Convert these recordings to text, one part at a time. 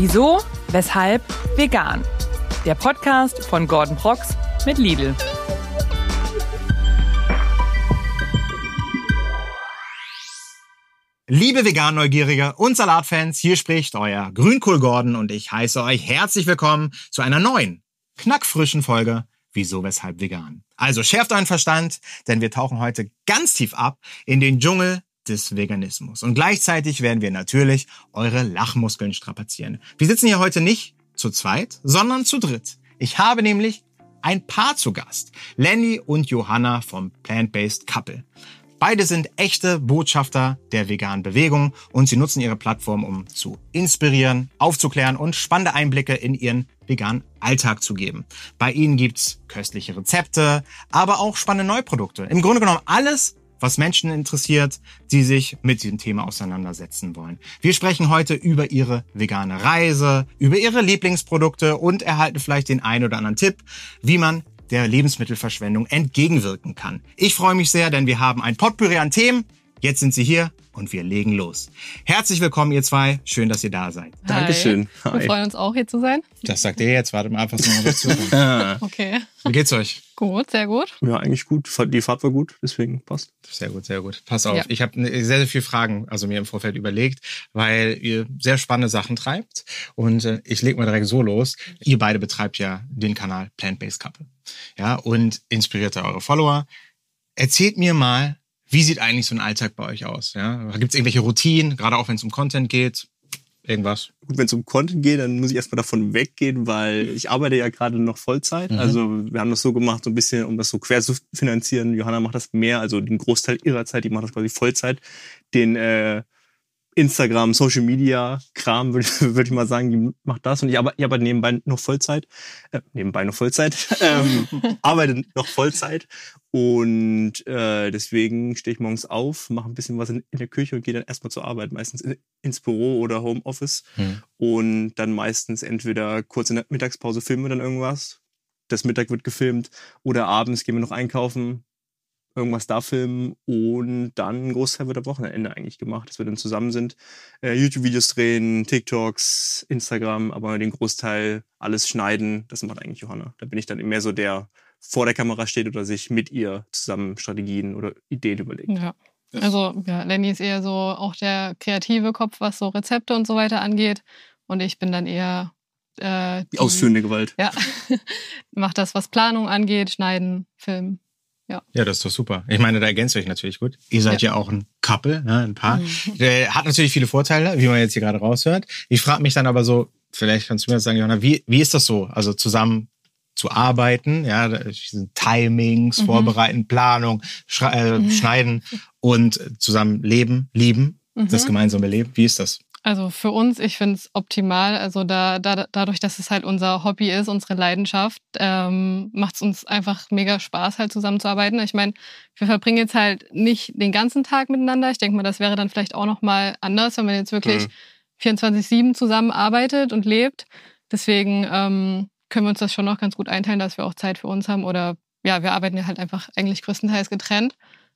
Wieso, weshalb, vegan. Der Podcast von Gordon Prox mit Lidl. Liebe Vegan-Neugierige und Salatfans, hier spricht euer Grünkohl Gordon und ich heiße euch herzlich willkommen zu einer neuen, knackfrischen Folge Wieso, weshalb vegan. Also schärft euren Verstand, denn wir tauchen heute ganz tief ab in den Dschungel des Veganismus. Und gleichzeitig werden wir natürlich eure Lachmuskeln strapazieren. Wir sitzen hier heute nicht zu zweit, sondern zu dritt. Ich habe nämlich ein Paar zu Gast. Lenny und Johanna vom Plant-Based Couple. Beide sind echte Botschafter der veganen Bewegung und sie nutzen ihre Plattform, um zu inspirieren, aufzuklären und spannende Einblicke in ihren veganen Alltag zu geben. Bei ihnen gibt's köstliche Rezepte, aber auch spannende Neuprodukte. Im Grunde genommen alles, was Menschen interessiert, die sich mit diesem Thema auseinandersetzen wollen. Wir sprechen heute über ihre vegane Reise, über ihre Lieblingsprodukte und erhalten vielleicht den einen oder anderen Tipp, wie man der Lebensmittelverschwendung entgegenwirken kann. Ich freue mich sehr, denn wir haben ein Potpourri an Themen. Jetzt sind sie hier und wir legen los. Herzlich willkommen, ihr zwei. Schön, dass ihr da seid. Hi. Dankeschön. Wir Hi. freuen uns auch, hier zu sein. Das sagt ihr jetzt. Wartet mal ab, was noch dazu kommt. Okay. Wie geht's euch? Gut, sehr gut. Ja, eigentlich gut. Die Fahrt war gut, deswegen passt. Sehr gut, sehr gut. Pass auf, Ja. ich habe sehr, sehr viele Fragen, also mir im Vorfeld überlegt, weil ihr sehr spannende Sachen treibt. Und äh, ich leg mal direkt so los. Ihr beide betreibt ja den Kanal Plant-Based Couple. Ja, und inspiriert da eure Follower. Erzählt mir mal, wie sieht eigentlich so ein Alltag bei euch aus? Ja? Gibt es irgendwelche Routinen, gerade auch wenn es um Content geht? Irgendwas? Gut, wenn es um Content geht, dann muss ich erstmal davon weggehen, weil ich arbeite ja gerade noch Vollzeit. Mhm. Also wir haben das so gemacht, so ein bisschen, um das so quer zu finanzieren. Johanna macht das mehr, also den Großteil ihrer Zeit, die macht das quasi Vollzeit. Den äh, Instagram, Social Media Kram, würde würd ich mal sagen, die macht das. Und ich arbeite, ich arbeite nebenbei noch Vollzeit. Äh, nebenbei noch Vollzeit. ähm, arbeite noch Vollzeit. Und äh, deswegen stehe ich morgens auf, mache ein bisschen was in, in der Küche und gehe dann erstmal zur Arbeit, meistens in, ins Büro oder Homeoffice. Hm. Und dann meistens entweder kurz in der Mittagspause filmen wir dann irgendwas. Das Mittag wird gefilmt. Oder abends gehen wir noch einkaufen, irgendwas da filmen. Und dann ein Großteil wird am Wochenende eigentlich gemacht, dass wir dann zusammen sind. Äh, YouTube-Videos drehen, TikToks, Instagram, aber den Großteil alles schneiden, das macht eigentlich Johanna. Da bin ich dann mehr so der vor der Kamera steht oder sich mit ihr zusammen Strategien oder Ideen überlegt. Ja. Also, ja, Lenny ist eher so auch der kreative Kopf, was so Rezepte und so weiter angeht. Und ich bin dann eher äh, Die ausführende Gewalt. Ja. Mach das, was Planung angeht, schneiden, filmen. Ja, das ist doch super. Ich meine, da ergänzt euch natürlich gut. Ihr seid ja, auch ein Couple, ne, ein Paar. Der hat natürlich viele Vorteile, wie man jetzt hier gerade raushört. Ich frage mich dann aber so, vielleicht kannst du mir das sagen, Johanna, wie, wie ist das so? Also zusammen zu arbeiten, ja, Timings, Mhm. Vorbereiten, Planung, äh, Mhm. Schneiden und zusammen leben, lieben, das Mhm. gemeinsame Leben. Wie ist das? Also für uns, ich finde es optimal. Also da, da, dadurch, dass es halt unser Hobby ist, unsere Leidenschaft, ähm, macht es uns einfach mega Spaß, halt zusammenzuarbeiten. Ich meine, wir verbringen jetzt halt nicht den ganzen Tag miteinander. Ich denke mal, das wäre dann vielleicht auch nochmal anders, wenn man jetzt wirklich Mhm. 24-7 zusammenarbeitet und lebt. Deswegen ähm, können wir uns das schon noch ganz gut einteilen, dass wir auch Zeit für uns haben. Oder ja, wir arbeiten ja halt einfach eigentlich größtenteils getrennt.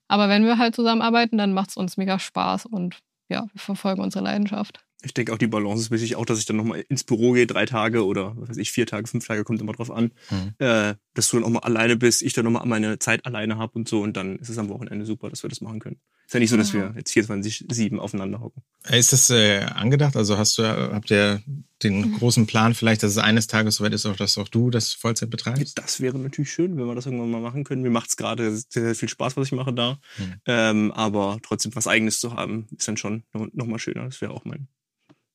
Aber wenn wir halt zusammenarbeiten, dann macht es uns mega Spaß und ja, wir verfolgen unsere Leidenschaft. Ich denke auch die Balance ist wichtig, auch dass ich dann nochmal ins Büro gehe, drei Tage oder was weiß ich, vier Tage, fünf Tage, kommt immer drauf an, Mhm. äh, dass du dann auch mal alleine bist, ich dann nochmal meine Zeit alleine habe und so und dann ist es am Wochenende super, dass wir das machen können. Ist ja nicht so, dass wir jetzt 24-7 aufeinander hocken. Ist das äh, angedacht? Also hast du, habt ihr den großen Plan vielleicht, dass es eines Tages soweit ist, auch, dass auch du das Vollzeit betreibst? Das wäre natürlich schön, wenn wir das irgendwann mal machen können. Mir macht es gerade sehr, sehr viel Spaß, was ich mache da. Mhm. Ähm, aber trotzdem was Eigenes zu haben, ist dann schon noch, noch mal schöner. Das wäre auch mein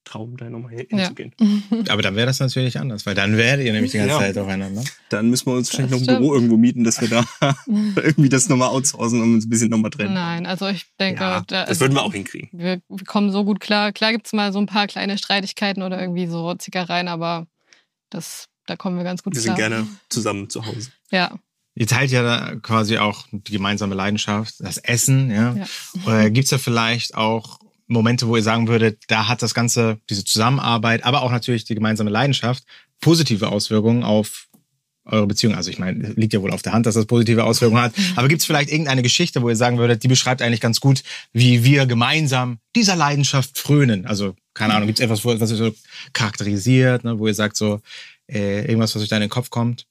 Traum, da nochmal Ja. hinzugehen. Aber dann wäre das natürlich anders, weil dann werdet ihr nämlich die ganze Ja. Zeit aufeinander. Dann müssen wir uns wahrscheinlich noch ein Büro irgendwo mieten, dass wir da irgendwie das nochmal outsourcen und uns ein bisschen nochmal trennen. Nein, also ich denke, Ja, da das würden wir auch hinkriegen. wir, wir kommen so gut klar. Klar gibt's mal so ein paar kleine Streitigkeiten oder irgendwie so Zickereien, aber das, da kommen wir ganz gut Wir klar. sind gerne zusammen zu Hause. Ja, Ihr teilt ja da quasi auch die gemeinsame Leidenschaft, das Essen, ja. ja. Äh, Gibt's ja vielleicht auch Momente, wo ihr sagen würdet, da hat das Ganze, diese Zusammenarbeit, aber auch natürlich die gemeinsame Leidenschaft positive Auswirkungen auf eure Beziehung? Also ich meine, liegt ja wohl auf der Hand, dass das positive Auswirkungen hat. Aber gibt es vielleicht irgendeine Geschichte, wo ihr sagen würdet, die beschreibt eigentlich ganz gut, wie wir gemeinsam dieser Leidenschaft frönen? Also keine Ahnung, gibt es etwas, was ihr so charakterisiert, ne, wo ihr sagt so, äh, irgendwas, was euch da in den Kopf kommt?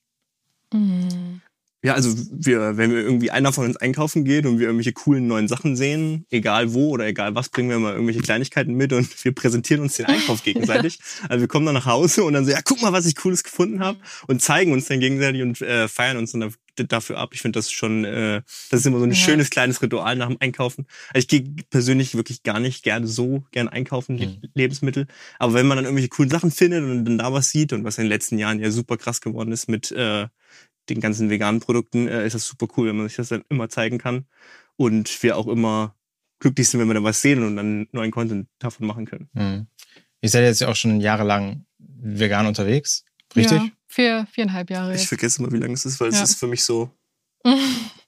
Mhm. Ja, also wir, wenn wir irgendwie einer von uns einkaufen geht und wir irgendwelche coolen neuen Sachen sehen, egal wo oder egal was, bringen wir mal irgendwelche Kleinigkeiten mit und wir präsentieren uns den Einkauf gegenseitig. Also wir kommen dann nach Hause und dann so, ja, guck mal, was ich cooles gefunden habe und zeigen uns dann gegenseitig und äh, feiern uns dann dafür ab. Ich finde das schon, äh, das ist immer so ein Ja. schönes kleines Ritual nach dem Einkaufen. Also ich gehe persönlich wirklich gar nicht gerne so gern einkaufen, Mhm. Lebensmittel. Aber wenn man dann irgendwelche coolen Sachen findet und dann da was sieht und was in den letzten Jahren ja super krass geworden ist mit äh, den ganzen veganen Produkten, äh, ist das super cool, wenn man sich das dann immer zeigen kann. Und wir auch immer glücklich sind, wenn wir dann was sehen und dann neuen Content davon machen können. Hm. Ihr seid jetzt ja auch schon jahrelang vegan unterwegs, richtig? Ja, vier, viereinhalb Jahre Ich jetzt. vergesse immer, wie lange es ist, weil Ja. es ist für mich so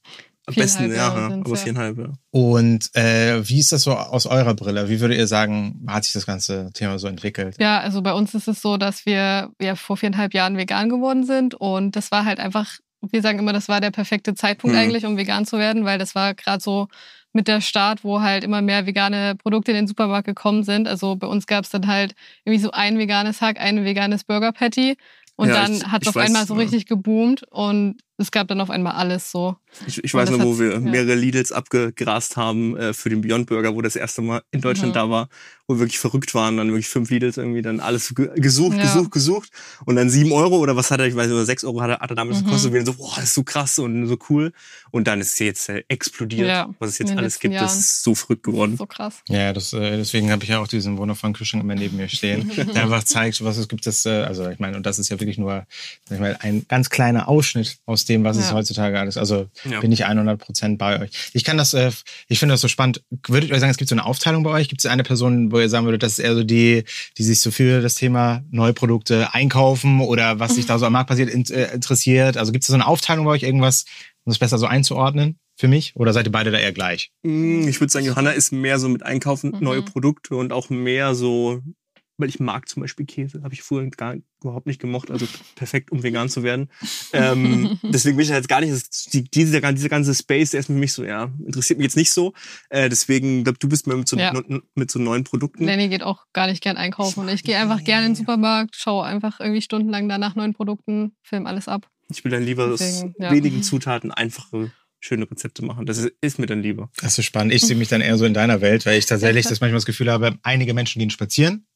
am besten, ja, aber ja. viereinhalb, ja. Und äh, wie ist das so aus eurer Brille? Wie würdet ihr sagen, hat sich das ganze Thema so entwickelt? Ja, also bei uns ist es so, dass wir ja vor viereinhalb Jahren vegan geworden sind und das war halt einfach, wir sagen immer, das war der perfekte Zeitpunkt Mhm. eigentlich, um vegan zu werden, weil das war gerade so mit der Start, wo halt immer mehr vegane Produkte in den Supermarkt gekommen sind. Also bei uns gab es dann halt irgendwie so ein veganes Hack, ein veganes Burger Patty und Ja, dann hat es auf weiß, einmal so richtig geboomt und es gab dann auf einmal alles so. Ich, ich weiß das noch, wo wir ja. mehrere Lidls abgegrast haben äh, für den Beyond Burger, wo das erste Mal in Deutschland Mhm. da war, wo wir wirklich verrückt waren, dann wirklich fünf Lidls irgendwie dann alles ge gesucht, Ja. gesucht, gesucht und dann sieben Euro oder was hat er, ich weiß nicht, oder sechs Euro hat er, hat er damals Mhm. gekostet, und wir so, boah, das ist so krass und so cool und dann ist es jetzt äh, explodiert, Ja, was es jetzt alles gibt, das Jahren. ist so verrückt geworden. So krass. Ja, das, äh, deswegen habe ich ja auch diesen wundervollen Kühlschrank immer neben mir stehen, der einfach zeigt, was es gibt. Das, äh, also ich meine, und das ist ja wirklich nur sag ich mal, ein ganz kleiner Ausschnitt aus dem, was es Ja. heutzutage alles. Also Ja. bin ich 100 Prozent bei euch. Ich kann das, äh, ich finde das so spannend. Würdet ihr sagen, es gibt so eine Aufteilung bei euch? Gibt es eine Person, wo ihr sagen würdet, das ist eher so die, die sich so für das Thema neue Produkte einkaufen oder was sich da so am Markt passiert in, äh, interessiert? Also gibt es so eine Aufteilung bei euch, irgendwas, um das besser so einzuordnen für mich? Oder seid ihr beide da eher gleich? Mm, Ich würde sagen, Johanna ist mehr so mit Einkaufen Mhm. neue Produkte und auch mehr so, weil ich mag zum Beispiel Käse, habe ich früher gar überhaupt nicht gemocht, also perfekt, um vegan zu werden. Ähm, deswegen bin ich jetzt gar nicht, die, dieser, dieser ganze Space, der ist für mich so, ja, interessiert mich jetzt nicht so. Äh, deswegen, glaub, du bist mehr mit so, Ja. mit so neuen Produkten. Lenny geht auch gar nicht gern einkaufen. Und ich gehe einfach gerne in den Supermarkt, schaue einfach irgendwie stundenlang da nach neuen Produkten, film alles ab. Ich will dann lieber aus Deswegen, ja. wenigen Zutaten einfache, schöne Rezepte machen. Das ist, ist mir dann lieber. Das ist spannend. Ich sehe mich dann eher so in deiner Welt, weil ich tatsächlich das manchmal das Gefühl habe, einige Menschen gehen spazieren.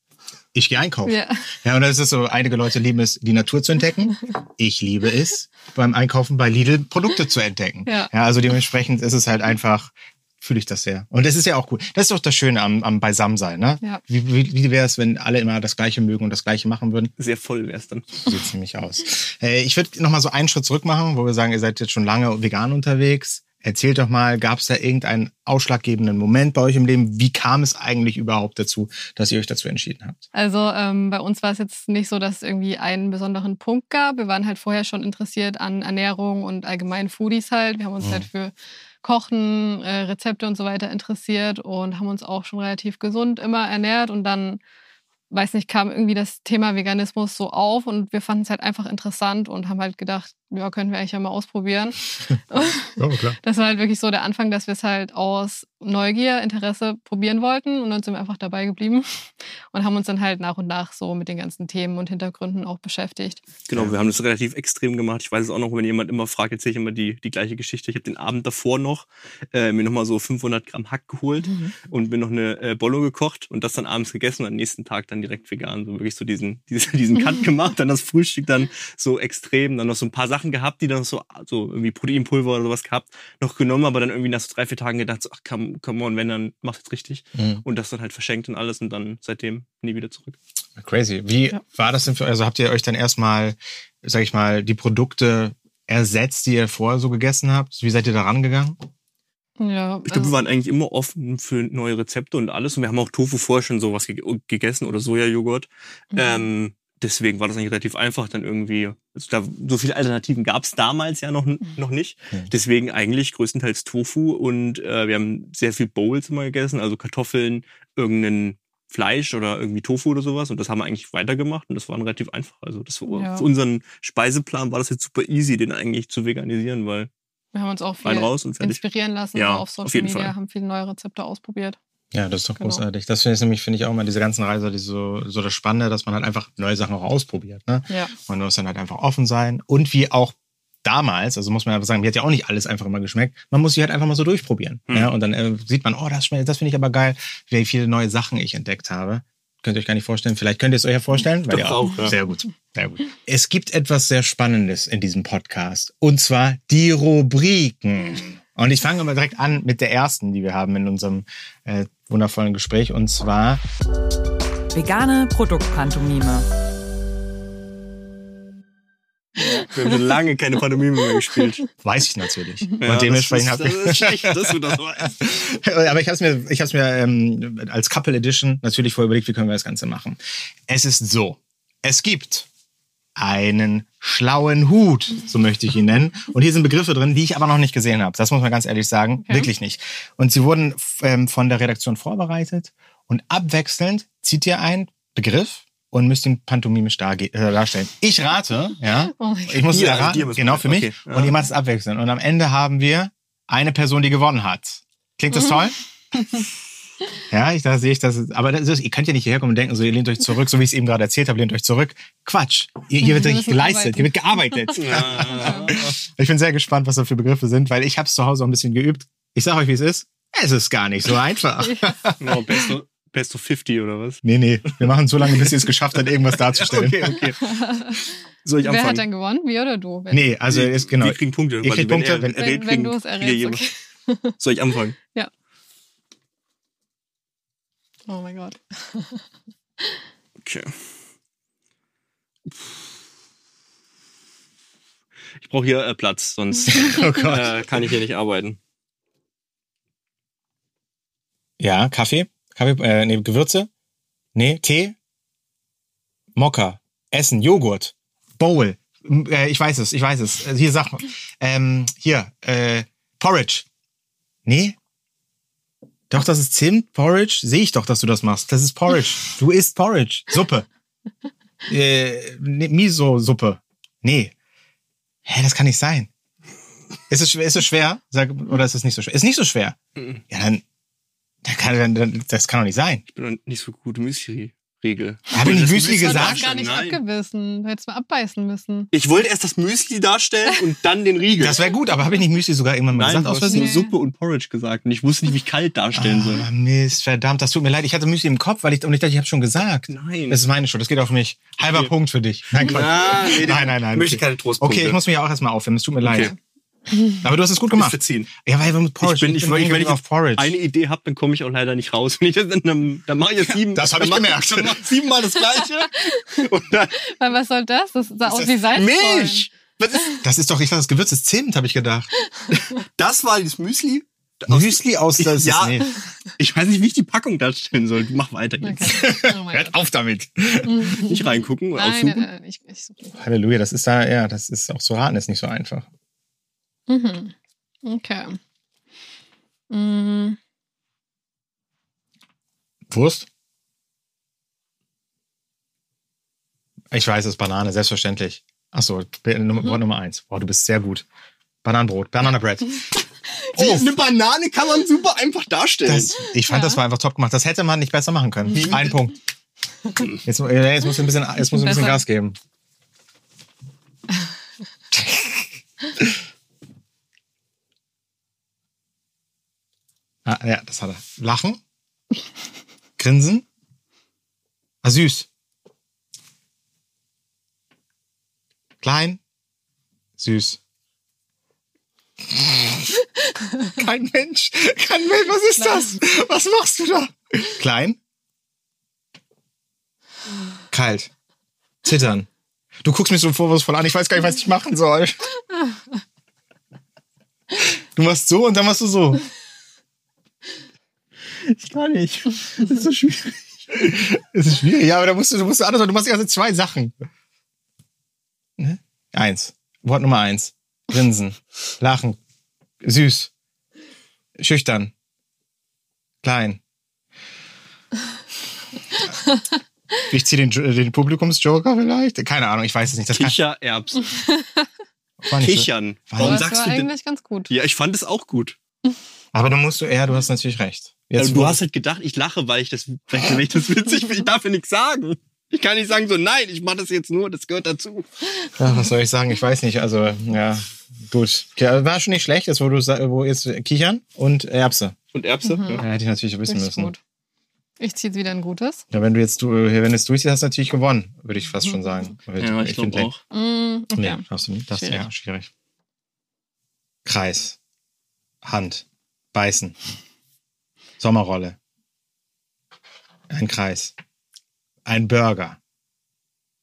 Ich gehe einkaufen. Ja. Ja, und das ist so, einige Leute lieben es, die Natur zu entdecken. Ich liebe es, beim Einkaufen bei Lidl Produkte zu entdecken. Ja. ja also dementsprechend ist es halt einfach, fühle ich das sehr. Und das ist ja auch cool. Das ist doch das Schöne am, am Beisammensein, ne? Ja. Wie, wie, wie wäre es, wenn alle immer das Gleiche mögen und das Gleiche machen würden? Sehr voll wär's dann. Sieht ziemlich aus. Äh, ich würde noch mal so einen Schritt zurück machen, wo wir sagen, ihr seid jetzt schon lange vegan unterwegs. Erzählt doch mal, gab es da irgendeinen ausschlaggebenden Moment bei euch im Leben? Wie kam es eigentlich überhaupt dazu, dass ihr euch dazu entschieden habt? Also ähm, bei uns war es jetzt nicht so, dass es irgendwie einen besonderen Punkt gab. Wir waren halt vorher schon interessiert an Ernährung und allgemein Foodies halt. Wir haben uns Mhm. halt für Kochen, äh, Rezepte und so weiter interessiert und haben uns auch schon relativ gesund immer ernährt und dann weiß nicht, kam irgendwie das Thema Veganismus so auf und wir fanden es halt einfach interessant und haben halt gedacht, ja, können wir eigentlich ja mal ausprobieren. Ja, klar. Das war halt wirklich so der Anfang, dass wir es halt aus Neugier, Interesse probieren wollten und dann sind wir einfach dabei geblieben und haben uns dann halt nach und nach so mit den ganzen Themen und Hintergründen auch beschäftigt. Genau, wir haben das relativ extrem gemacht. Ich weiß es auch noch, wenn jemand immer fragt, erzähle ich immer die, die gleiche Geschichte. Ich habe den Abend davor noch äh, mir nochmal so 500 Gramm Hack geholt und mir noch eine äh, Bollo gekocht und das dann abends gegessen und am nächsten Tag dann direkt vegan. So wirklich so diesen, diesen, diesen Cut gemacht, dann das Frühstück dann so extrem, dann noch so ein paar Sachen gehabt, die dann so, so irgendwie Proteinpulver oder sowas gehabt, noch genommen, aber dann irgendwie nach so drei, vier Tagen gedacht, so, ach come, come on, wenn, dann mach jetzt richtig. Mhm. Und das dann halt verschenkt und alles und dann seitdem nie wieder zurück. Crazy. Wie Ja. war das denn für euch? Also habt ihr euch dann erstmal, sag ich mal, die Produkte ersetzt, die ihr vorher so gegessen habt? Wie seid ihr da rangegangen? Ja, Ich glaube, also- wir waren eigentlich immer offen für neue Rezepte und alles. Und wir haben auch Tofu vorher schon sowas ge gegessen oder Sojajoghurt. Mhm. Ähm, deswegen war das eigentlich relativ einfach dann irgendwie. Also da, so viele Alternativen gab es damals ja noch, noch nicht. Mhm. Deswegen eigentlich größtenteils Tofu und äh, wir haben sehr viel Bowls immer gegessen, also Kartoffeln, irgendeinen Fleisch oder irgendwie Tofu oder sowas. Und das haben wir eigentlich weitergemacht und das war relativ einfach. Also das war, Ja. für unseren Speiseplan war das jetzt super easy, den eigentlich zu veganisieren, weil Wir haben uns auch viel raus und fertig. inspirieren lassen Ja, so auf auf Social jeden Media, Fall. haben viele neue Rezepte ausprobiert. Ja, das ist doch Genau. großartig. Das finde ich nämlich, finde ich auch immer diese ganzen Reise, die so, so das Spannende, dass man halt einfach neue Sachen auch ausprobiert. Ne? Ja. Man muss dann halt einfach offen sein. Und wie auch damals, also muss man einfach sagen, mir hat ja auch nicht alles einfach immer geschmeckt. Man muss sie halt einfach mal so durchprobieren. Hm. Ja? Und dann äh, sieht man, oh, das schmeckt, das finde ich aber geil, wie viele neue Sachen ich entdeckt habe. Könnt ihr euch gar nicht vorstellen. Vielleicht könnt ihr es euch ja vorstellen. Weil Doch ihr auch, ja. Sehr gut. Sehr gut. Es gibt etwas sehr Spannendes in diesem Podcast. Und zwar die Rubriken. Und ich fange mal direkt an mit der ersten, die wir haben in unserem äh, wundervollen Gespräch. Und zwar Vegane Produktpantomime. wir haben lange keine Pantomime mehr gespielt. weiß ich natürlich. Ja, und dementsprechend das, habe ist- das ist schlecht, dass du das weißt. Aber ich habe es mir, ich hab's mir ähm, als Couple Edition natürlich vorher überlegt, wie können wir das Ganze machen. Es ist so, es gibt einen schlauen Hut, so möchte ich ihn nennen. Und hier sind Begriffe drin, die ich aber noch nicht gesehen habe. Das muss man ganz ehrlich sagen, Okay. wirklich nicht. Und sie wurden ähm, von der Redaktion vorbereitet und abwechselnd zieht ihr einen Begriff und müsst ihn pantomimisch darge- äh, darstellen. Ich rate, ja, Oh ich muss Dir, also müssen wir- genau für mich. okay, ja. Und ihr macht es abwechselnd. Und am Ende haben wir eine Person, die gewonnen hat. Klingt das toll? Ja, ich, da sehe ich das. Aber das ist, ihr könnt ja nicht hierher kommen und denken, so, ihr lehnt euch zurück, so wie ich es eben gerade erzählt habe, lehnt euch zurück. Quatsch. Ihr, hier wird Wir richtig geleistet, arbeiten. hier wird gearbeitet. Ja. Ich bin sehr gespannt, was da für Begriffe sind, weil ich habe es zu Hause auch ein bisschen geübt. Ich sage euch, wie es ist. Es ist gar nicht so einfach. No, best, of, best of 50 oder was? Nee, nee. Wir machen so lange, bis ihr es geschafft habt, irgendwas darzustellen. Okay, okay. Soll ich Wer hat anfangen? dann gewonnen? Wir oder du? Wenn, Nee, also ist genau. Wir kriegen Punkte. Ihr kriegt wenn Punkte, wenn- wenn, wenn kriegen- du es errätst. Okay. Soll ich anfangen? Oh mein Gott. Okay. Ich brauche hier äh, Platz, sonst Oh Gott. äh, kann ich hier nicht arbeiten. Ja, Kaffee? Kaffee, äh, nee, Gewürze? Nee, Tee? Mokka. Essen, Joghurt. Bowl. M- Äh, ich weiß es, ich weiß es. Äh, Hier, sag mal. Ähm, hier, äh, Porridge. Nee? Doch, das ist Zimt, Porridge. Sehe ich doch, dass du das machst. Das ist Porridge. Du isst Porridge. Suppe. Äh, Miso-Suppe. Nee. Hä, das kann nicht sein. Ist es, schwer- ist es schwer? Sag, oder ist es nicht so schwer? Ist nicht so schwer. Ja, dann, dann kann, dann, das kann doch nicht sein. Ich bin noch nicht so gut Müsli-Regel. Hab ich Müsli gesagt? hast gar nicht Nein. abgebissen. Du hättest mal abbeißen müssen. Ich wollte erst das Müsli darstellen und dann den Riegel. Das wäre gut, aber habe ich nicht Müsli sogar irgendwann mal Nein, gesagt du aus Versehen? Suppe und Porridge gesagt und ich wusste nicht, wie ich kalt darstellen soll. Ah, Mist, verdammt, das tut mir leid. Ich hatte Müsli im Kopf, weil ich, und ich dachte, ich habe schon gesagt. Nein. Das ist meine Schuld, das geht auf mich. Halber Okay. Punkt für dich. Nein, Quatsch. Nee, nein, nein, nein. Möchte okay. keine Trostpunkte. Okay, ich muss mich ja auch erstmal aufwärmen, es tut mir leid. Aber du hast es gut gemacht. verziehen. Ja, weil wir mit Porridge, ich bin, ich, bin wenn ich, wenn ich auf Porridge. eine Idee habe, dann komme ich auch leider nicht raus. Wenn ich das, dann, dann mache ich jetzt sieben. das hab dann ich mach gemerkt. Dann mach ich siebenmal das Gleiche. Und dann Weil was soll das? Das sah aus wie Salzsäulen. Milch. Was ist, Das ist doch, ich dachte, das Gewürz ist Zimt, habe ich gedacht. das war das Müsli? Müsli aus das Ja. nee. Ich weiß nicht, wie ich die Packung darstellen soll. Du mach weiter jetzt. Okay. Oh Hört auf damit. Nicht reingucken oder Nein, nein, aussuchen. nein, ich, ich. Halleluja, das ist da, ja, das ist auch zu raten, ist nicht so einfach. Mhm. Okay. Mhm. Wurst? Ich weiß es, Banane, selbstverständlich. Ach so, Nummer, Wort Nummer eins. Boah, du bist sehr gut. Bananenbrot, Bananabread. Oh, eine Banane kann man super einfach darstellen. Das, ich fand, Ja. das war einfach top gemacht. Das hätte man nicht besser machen können. Ein Punkt. Jetzt, äh, jetzt muss ein bisschen, jetzt muss ein bisschen. Gas geben. Ja, das hat er. Lachen. Grinsen. Ah, süß. Klein. Süß. Kein Mensch. Kein Mensch. Was ist das? Was machst du da? Klein. Kalt. Zittern. Du guckst mich so vorwurfsvoll an. Ich weiß gar nicht, was ich machen soll. Du machst so und dann machst du so. Ich kann nicht. Das ist so schwierig. Das ist schwierig. Ja, aber da musst du, du musst anders, du machst die ganze zwei Sachen. Ne? Eins. Wort Nummer eins. Grinsen. Lachen. Süß. Schüchtern. Klein. Ich ziehe den, den Publikumsjoker vielleicht? Keine Ahnung, ich weiß es nicht. Das Kichererbsen. war. Kichern. War Warum das sagst war du denn? eigentlich ganz gut. Ja, ich fand es auch gut. Aber du musst, ja, du hast natürlich recht. Jetzt, Also, du hast halt gedacht, ich lache, weil ich das, weil ich das witzig finde. Ich darf ja nichts sagen. Ich kann nicht sagen so, nein, ich mache das jetzt nur, das gehört dazu. ja, was soll ich sagen? Ich weiß nicht. Also, ja, gut. Okay, war schon nicht schlecht, jetzt wo du wo jetzt Kichern und Erbse. Und Erbse? Mhm. Ja. Hätte ich natürlich wissen Richtig müssen. gut. Ich ziehe wieder ein gutes. Ja, wenn du jetzt du, wenn du es durchziehst, hast du natürlich gewonnen, würde ich fast schon sagen. Ja, ich find, glaube auch. Mm, okay. Nee, darfst du nicht. Das Schwierig. ja schwierig. Kreis. Hand. Beißen. Sommerrolle. Ein Kreis. Ein Burger.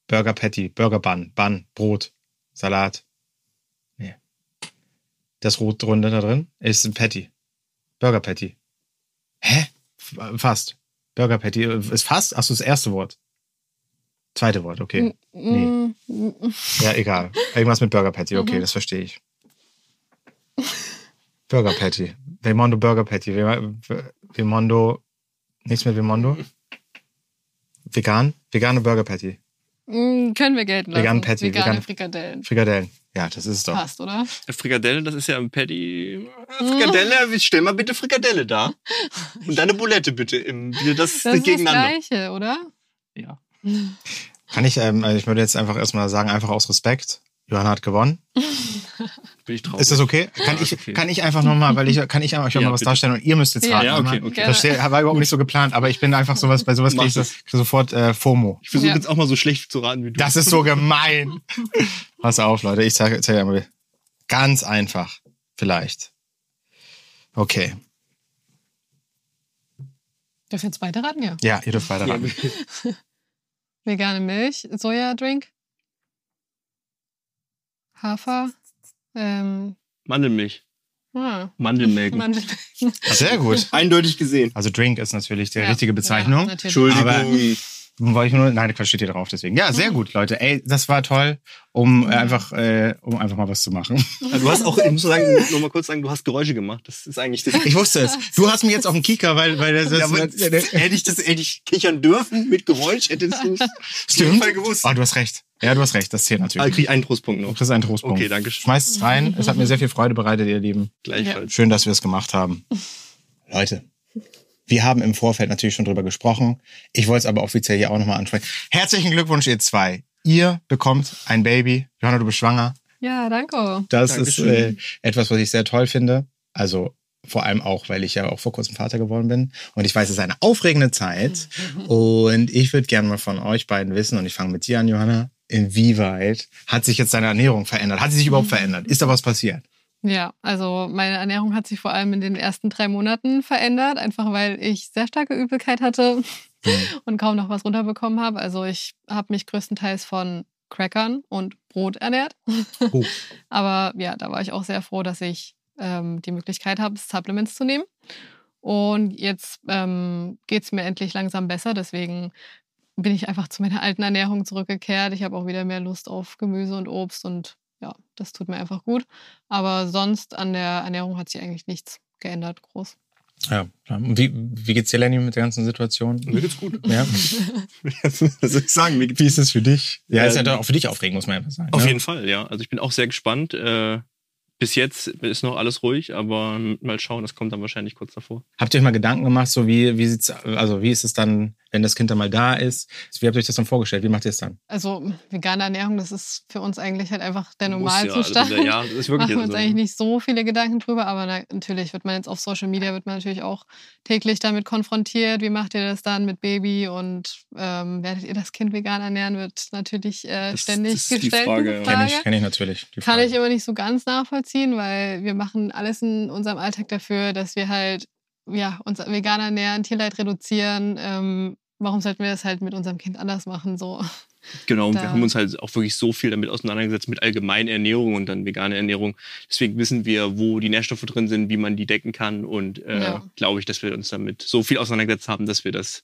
Burger Patty. Burger Bun. Bun. Brot. Salat. Nee. Das Rot drunter da drin ist ein Patty. Burger Patty. Hä? Fast. Burger Patty. Ist fast? Achso, das erste Wort. Zweite Wort, okay. Mm, mm, Ja, egal. Irgendwas mit Burger Patty, okay, Mhm. das verstehe ich. Burger Patty. Vemondo Burger Patty. Ve- Ve- Vemondo. Nichts mit Vemondo? Vegan? Vegane Burger Patty. mm, können wir gelten lassen. Vegan Patty, Vegane vegan- Frikadellen. Frikadellen. Ja, das ist es doch. Passt, oder? Frikadelle, das ist ja ein Patty. Frikadelle, stell mal bitte Frikadelle da. Und deine Bulette bitte im, das, Das ist das gegeneinander. Gleiche, oder? Ja. Kann ich, ähm, also ich würde jetzt einfach erstmal sagen, einfach aus Respekt. Johanna hat gewonnen. Bin ich traurig. Ist das okay? Kann Ja, ich, okay. kann ich einfach nochmal, weil ich, kann ich einfach Ja, mal was bitte. darstellen und ihr müsst jetzt raten. Ja, okay, Einmal. okay. Das war überhaupt nicht so geplant, aber ich bin einfach sowas, bei sowas kriege ich, sofort äh, FOMO. Ich versuche Ja. jetzt auch mal so schlecht zu raten wie du. Das ist so gemein. Pass auf, Leute. Ich zeige zeig dir mal. Ganz einfach. Vielleicht. Okay. Ich jetzt weiter raten? Ja. Ja, ihr dürft weiter ja, raten. Vegane Milch, Sojadrink, Hafer, ähm, Mandelmilch. ah, Mandelmelken. Mandelmilch. Sehr gut. Eindeutig gesehen. Also Drink ist natürlich die Ja. richtige Ja, Bezeichnung. natürlich. Entschuldigung. Aber- Wollte ich nur, nein, Quatsch steht hier drauf, deswegen. Ja, sehr gut, Leute. Ey, das war toll, um äh, einfach, äh, um einfach mal was zu machen. Also du hast auch, ich muss sagen, nur mal kurz sagen, du hast Geräusche gemacht. Das ist eigentlich das. Ich wusste es. Du hast mich jetzt auf den Kicker, weil, weil das, Ja, das, hätte ich das, hätte ich kichern dürfen mit Geräusch, hättest du es auf jeden stimmt. Fall gewusst. Oh, du hast recht. Ja, du hast recht. Das zählt Ah, natürlich. krieg ich einen Trostpunkt Du noch. kriegst einen Trostpunkt. Okay, danke schön. Schmeißt es rein. Es hat mir sehr viel Freude bereitet, ihr Lieben. Gleichfalls. Schön, dass wir es gemacht haben. Leute, wir haben im Vorfeld natürlich schon drüber gesprochen. Ich wollte es aber offiziell hier auch nochmal ansprechen. Herzlichen Glückwunsch, ihr zwei. Ihr bekommt ein Baby. Johanna, du bist schwanger. Ja, danke. Das Dankeschön. ist äh, etwas, was ich sehr toll finde. Also vor allem auch, weil ich ja auch vor kurzem Vater geworden bin. Und ich weiß, es ist eine aufregende Zeit. Und ich würde gerne mal von euch beiden wissen, und ich fange mit dir an, Johanna, inwieweit hat sich jetzt deine Ernährung verändert? Hat sie sich überhaupt verändert? Ist da was passiert? Ja, also meine Ernährung hat sich vor allem in den ersten drei Monaten verändert, einfach weil ich sehr starke Übelkeit hatte und kaum noch was runterbekommen habe. Also ich habe mich größtenteils von Crackern und Brot ernährt. Oh. Aber ja, da war ich auch sehr froh, dass ich ähm, die Möglichkeit habe, Supplements zu nehmen. Und jetzt ähm, geht es mir endlich langsam besser. Deswegen bin ich einfach zu meiner alten Ernährung zurückgekehrt. Ich habe auch wieder mehr Lust auf Gemüse und Obst und ja, das tut mir einfach gut. Aber sonst an der Ernährung hat sich eigentlich nichts geändert, groß. Ja, klar. Und wie, wie geht's dir, Lenny, mit der ganzen Situation? Mir geht's gut. Ja. Was soll ich sagen? Mir geht's Wie ist es für dich? Ja, ist ja Ähm, doch auch für dich aufregend, muss man einfach sagen. Auf ne? jeden Fall, ja. Also ich bin auch sehr gespannt. Äh, bis jetzt ist noch alles ruhig, aber mal schauen, das kommt dann wahrscheinlich kurz davor. Habt ihr euch mal Gedanken gemacht, so wie, wie sieht's, also wie ist es dann, wenn das Kind dann mal da ist? Wie habt ihr euch das dann vorgestellt? Wie macht ihr es dann? Also vegane Ernährung, das ist für uns eigentlich halt einfach der Muss ja, Normalzustand. also, ja, das ist wirklich machen wir uns so. eigentlich nicht so viele Gedanken drüber, aber na, natürlich wird man jetzt auf Social Media wird man natürlich auch täglich damit konfrontiert. Wie macht ihr das dann mit Baby und ähm, werdet ihr das Kind vegan ernähren? Wird natürlich äh, Das- ständig das ist die gestellt. Frage, Frage. ich, kenn ich natürlich. die Kann Frage. ich immer nicht so ganz nachvollziehen, weil wir machen alles in unserem Alltag dafür, dass wir halt ja, uns vegan ernähren, Tierleid reduzieren. Ähm, warum sollten wir das halt mit unserem Kind anders machen? So. Genau, und wir Da- haben uns halt auch wirklich so viel damit auseinandergesetzt, mit allgemeiner Ernährung und dann veganer Ernährung. Deswegen wissen wir, wo die Nährstoffe drin sind, wie man die decken kann. Und äh, Ja. glaube ich, dass wir uns damit so viel auseinandergesetzt haben, dass wir das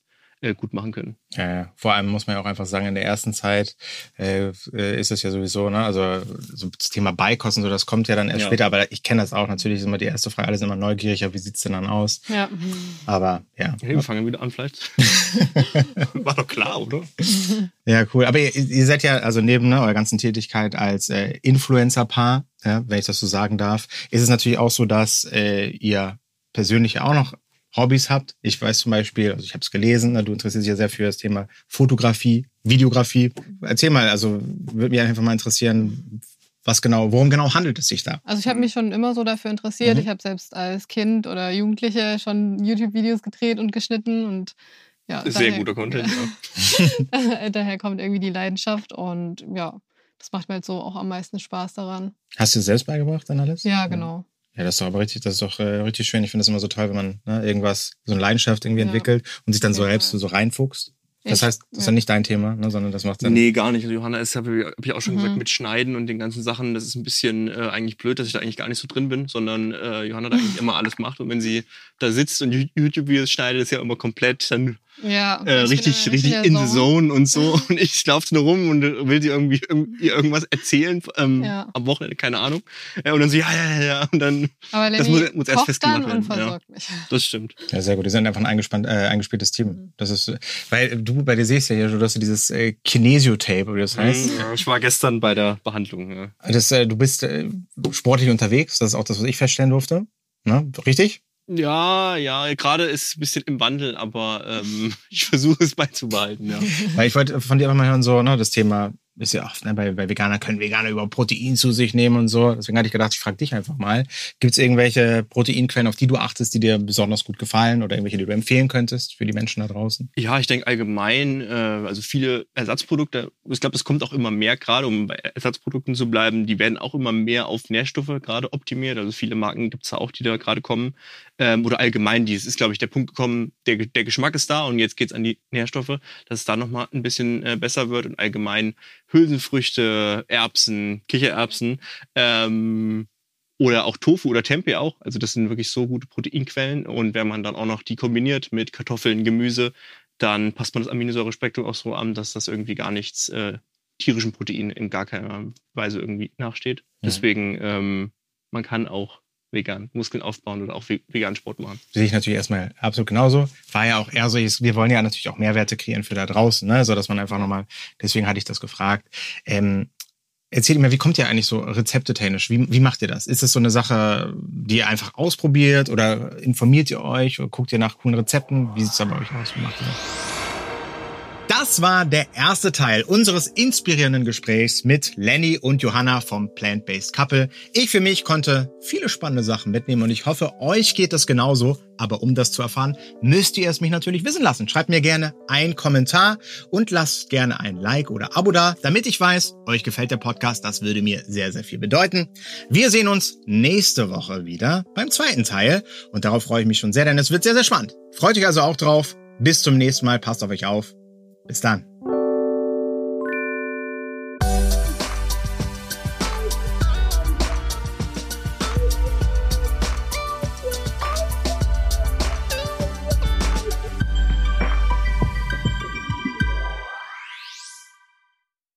gut machen können. Ja, ja, vor allem muss man ja auch einfach sagen, in der ersten Zeit äh, äh ist es ja sowieso, ne, also so das Thema Beikosten, so das kommt ja dann erst Ja. später, aber ich kenne das auch, natürlich ist immer die erste Frage, alle sind immer neugierig, ja, wie sieht's denn dann aus? Ja. Aber ja. Okay, wir fangen wieder an vielleicht. War doch klar, oder? Ja, cool. Aber ihr, ihr seid ja, also neben ne, eurer ganzen Tätigkeit als äh, Influencer-Paar, ja, wenn ich das so sagen darf, ist es natürlich auch so, dass äh, ihr persönlich auch noch Hobbys habt. Ich weiß zum Beispiel, also ich habe es gelesen, ne, du interessierst dich ja sehr für das Thema Fotografie, Videografie. Erzähl mal, also würde mich einfach mal interessieren, was genau, worum genau handelt es sich da? Also ich habe mich schon immer so dafür interessiert. Mhm. Ich habe selbst als Kind oder Jugendliche schon YouTube-Videos gedreht und geschnitten und ja. Sehr daher- guter Content. Ja. daher kommt irgendwie die Leidenschaft und ja, das macht mir halt so auch am meisten Spaß daran. Hast du es selbst beigebracht dann alles? Ja, genau. Ja, das ist doch aber richtig, das ist doch äh, richtig schön. Ich finde es immer so toll, wenn man ne, irgendwas, so eine Leidenschaft irgendwie Ja. entwickelt und sich dann so jeden selbst so reinfuchst. Das heißt, das ist ja. dann nicht dein Thema, ne, sondern das macht dann. Nee, gar nicht. Also Johanna ist, habe ich auch schon Mhm. gesagt, mit Schneiden und den ganzen Sachen, das ist ein bisschen äh, eigentlich blöd, dass ich da eigentlich gar nicht so drin bin, sondern äh, Johanna da eigentlich immer alles macht. Und wenn sie da sitzt und YouTube-Videos schneidet, ist ja immer komplett dann Ja, äh, richtig, da richtig in the Zone. und so. Und ich laufe nur rum und will sie irgendwie, irgendwie irgendwas erzählen ähm, Ja. am Wochenende, keine Ahnung. Äh, und dann so, ja, ja, ja, ja. Und dann, Aber Lenny Das muss- muss erst festgemacht dann werden, und ja. versorgt mich. das stimmt. Ja, sehr gut. Die sind einfach ein eingespannt, äh, eingespieltes Mhm. Team. Das ist, weil du bei dir siehst ja hier, du hast ja dieses äh, Kinesio-Tape, wie das heißt. Mhm, ja, ich war gestern bei der Behandlung. Ja. Das, äh, du bist äh, sportlich unterwegs, das ist auch das, was ich feststellen durfte. Ne? Richtig? Ja, ja, gerade ist es ein bisschen im Wandel, aber ähm, ich versuche es beizubehalten, ja. Weil ich wollte von dir einfach mal hören, so, ne, das Thema ist ja oft, ne, bei, bei Veganern können Veganer über Protein zu sich nehmen und so. Deswegen hatte ich gedacht, ich frage dich einfach mal. Gibt es irgendwelche Proteinquellen, auf die du achtest, die dir besonders gut gefallen oder irgendwelche, die du empfehlen könntest für die Menschen da draußen? Ja, ich denke allgemein, äh, also viele Ersatzprodukte, ich glaube, das kommt auch immer mehr, gerade um bei Ersatzprodukten zu bleiben, die werden auch immer mehr auf Nährstoffe gerade optimiert. Also viele Marken gibt's da auch, die da gerade kommen. Ähm, oder allgemein, die, es ist, glaube ich, der Punkt gekommen, der, der Geschmack ist da und jetzt geht's an die Nährstoffe, dass es da nochmal ein bisschen äh, besser wird und allgemein Hülsenfrüchte, Erbsen, Kichererbsen, ähm, oder auch Tofu oder Tempeh auch. Also das sind wirklich so gute Proteinquellen. Und wenn man dann auch noch die kombiniert mit Kartoffeln, Gemüse, dann passt man das Aminosäurespektrum auch so an, dass das irgendwie gar nichts äh, tierischen Protein in gar keiner Weise irgendwie nachsteht. Deswegen, ähm, man kann auch vegan Muskeln aufbauen oder auch ve- vegan Sport machen. Sehe ich natürlich erstmal absolut genauso. War ja auch eher so, wir wollen ja natürlich auch Mehrwerte kreieren für da draußen, ne? so dass man einfach nochmal, deswegen hatte ich das gefragt. Ähm, erzählt mir, wie kommt ihr eigentlich so rezeptetechnisch? Wie, wie macht ihr das? Ist das so eine Sache, die ihr einfach ausprobiert oder informiert ihr euch oder guckt ihr nach coolen Rezepten? Wie sieht's da bei euch aus? Wie macht ihr das? Das war der erste Teil unseres inspirierenden Gesprächs mit Lenny und Johanna vom Plant-Based Couple. Ich für mich konnte viele spannende Sachen mitnehmen und ich hoffe, euch geht das genauso. Aber um das zu erfahren, müsst ihr es mich natürlich wissen lassen. Schreibt mir gerne einen Kommentar und lasst gerne ein Like oder Abo da, damit ich weiß, euch gefällt der Podcast. Das würde mir sehr, sehr viel bedeuten. Wir sehen uns nächste Woche wieder beim zweiten Teil und darauf freue ich mich schon sehr, denn es wird sehr, sehr spannend. Freut euch also auch drauf. Bis zum nächsten Mal. Passt auf euch auf. Bis dann.